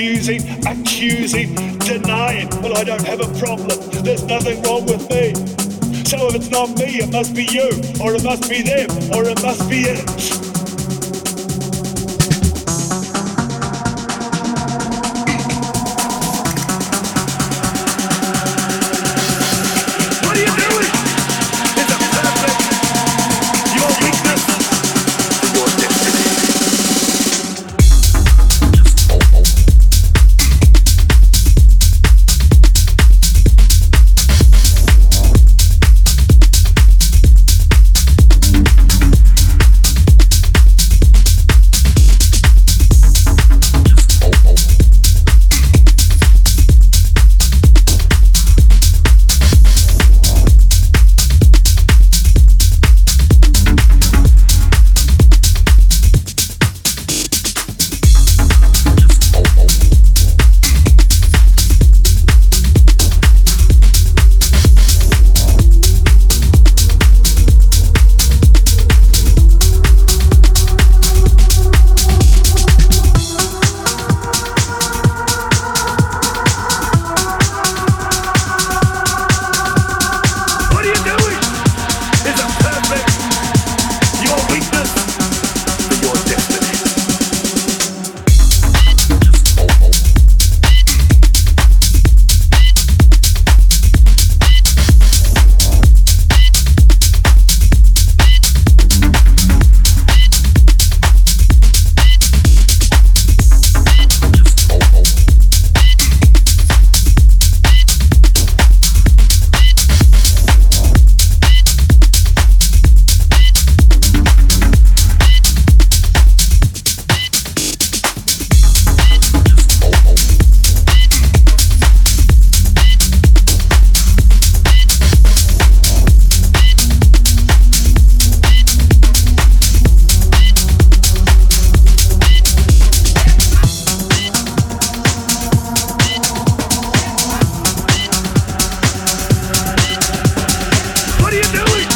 excusing, accusing, denying. Well, I don't have a problem. There's nothing wrong with me. So if it's not me, it must be you, or it must be them, to you beat,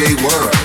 DJ World.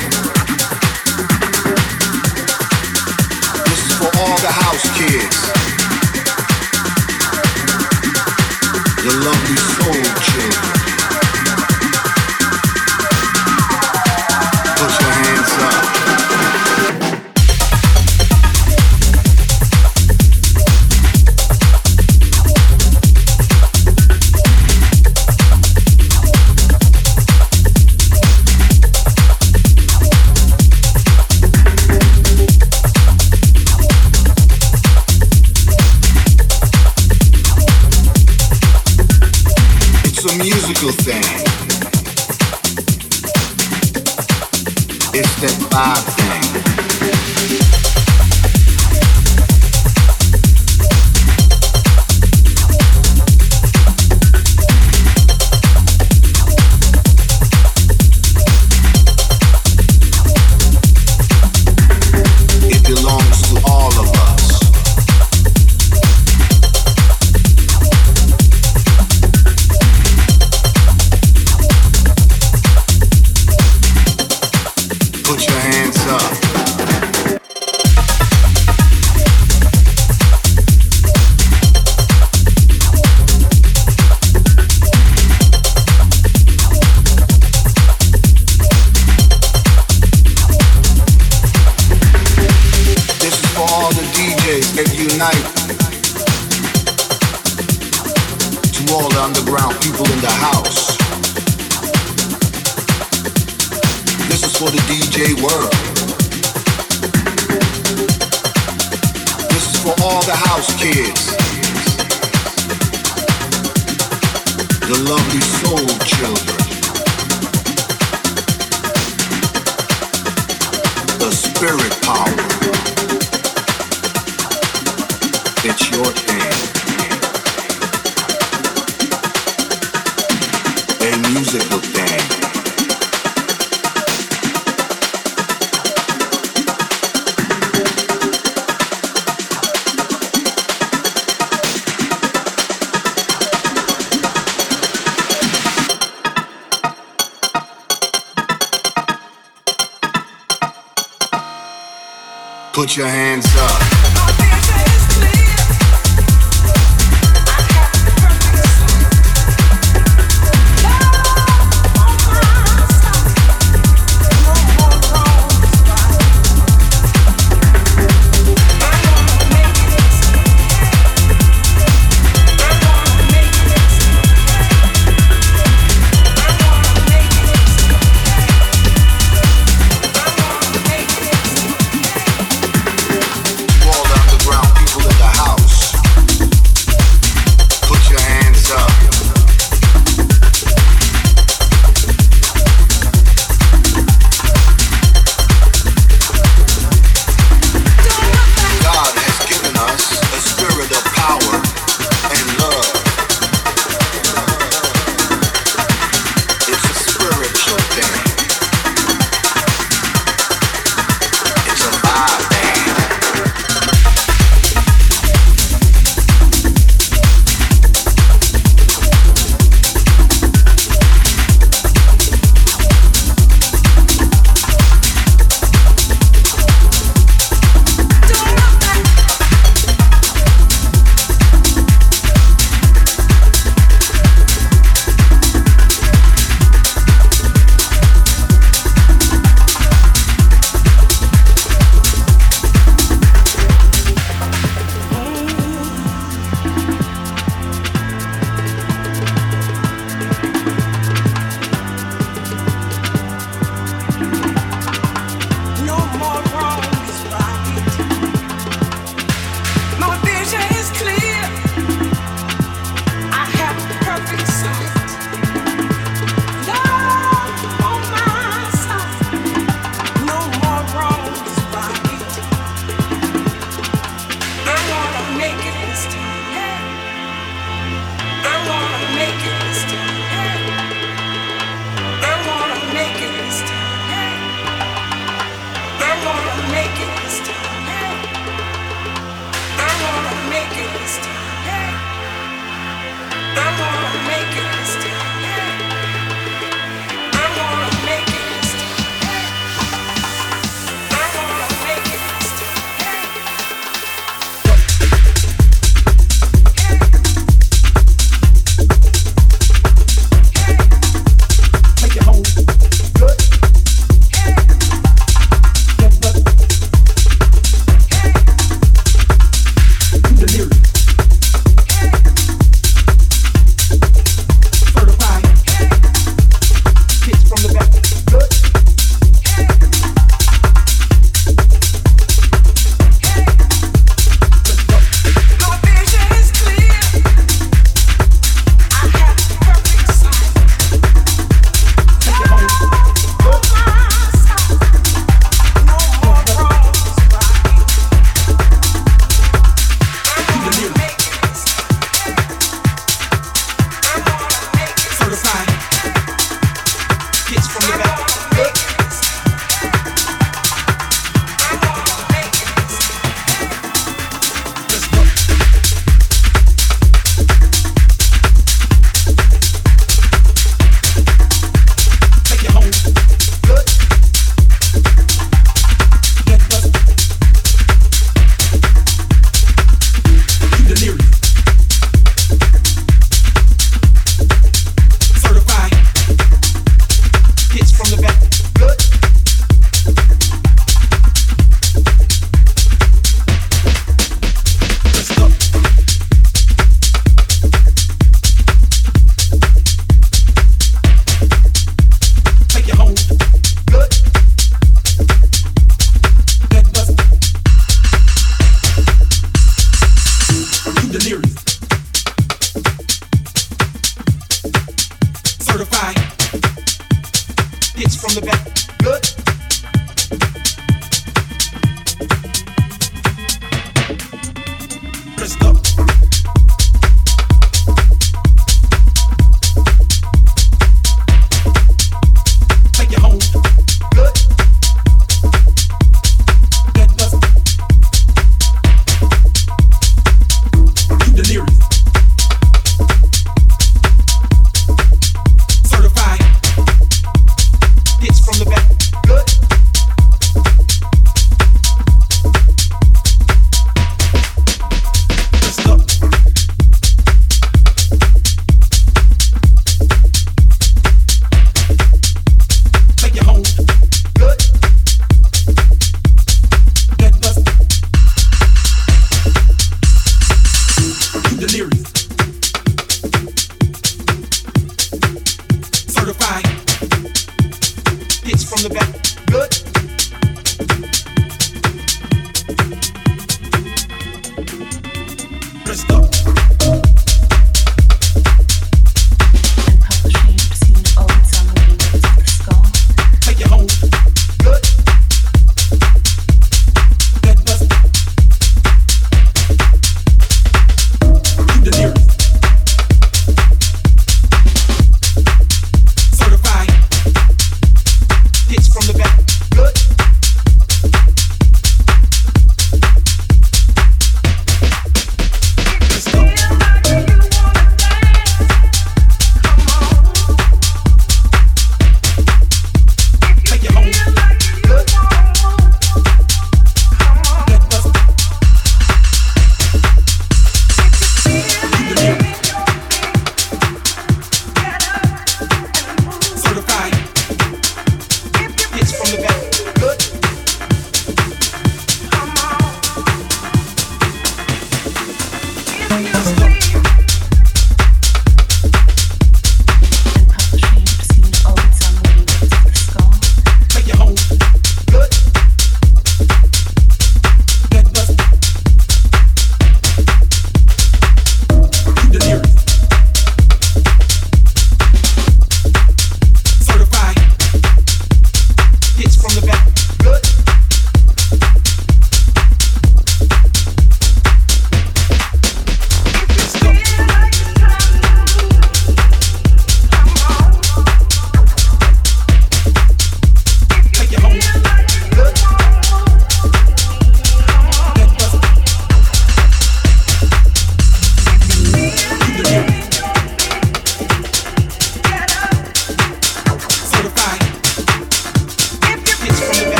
the house kids, the lovely soul children, the spirit power. It's your put your hands up. Stop.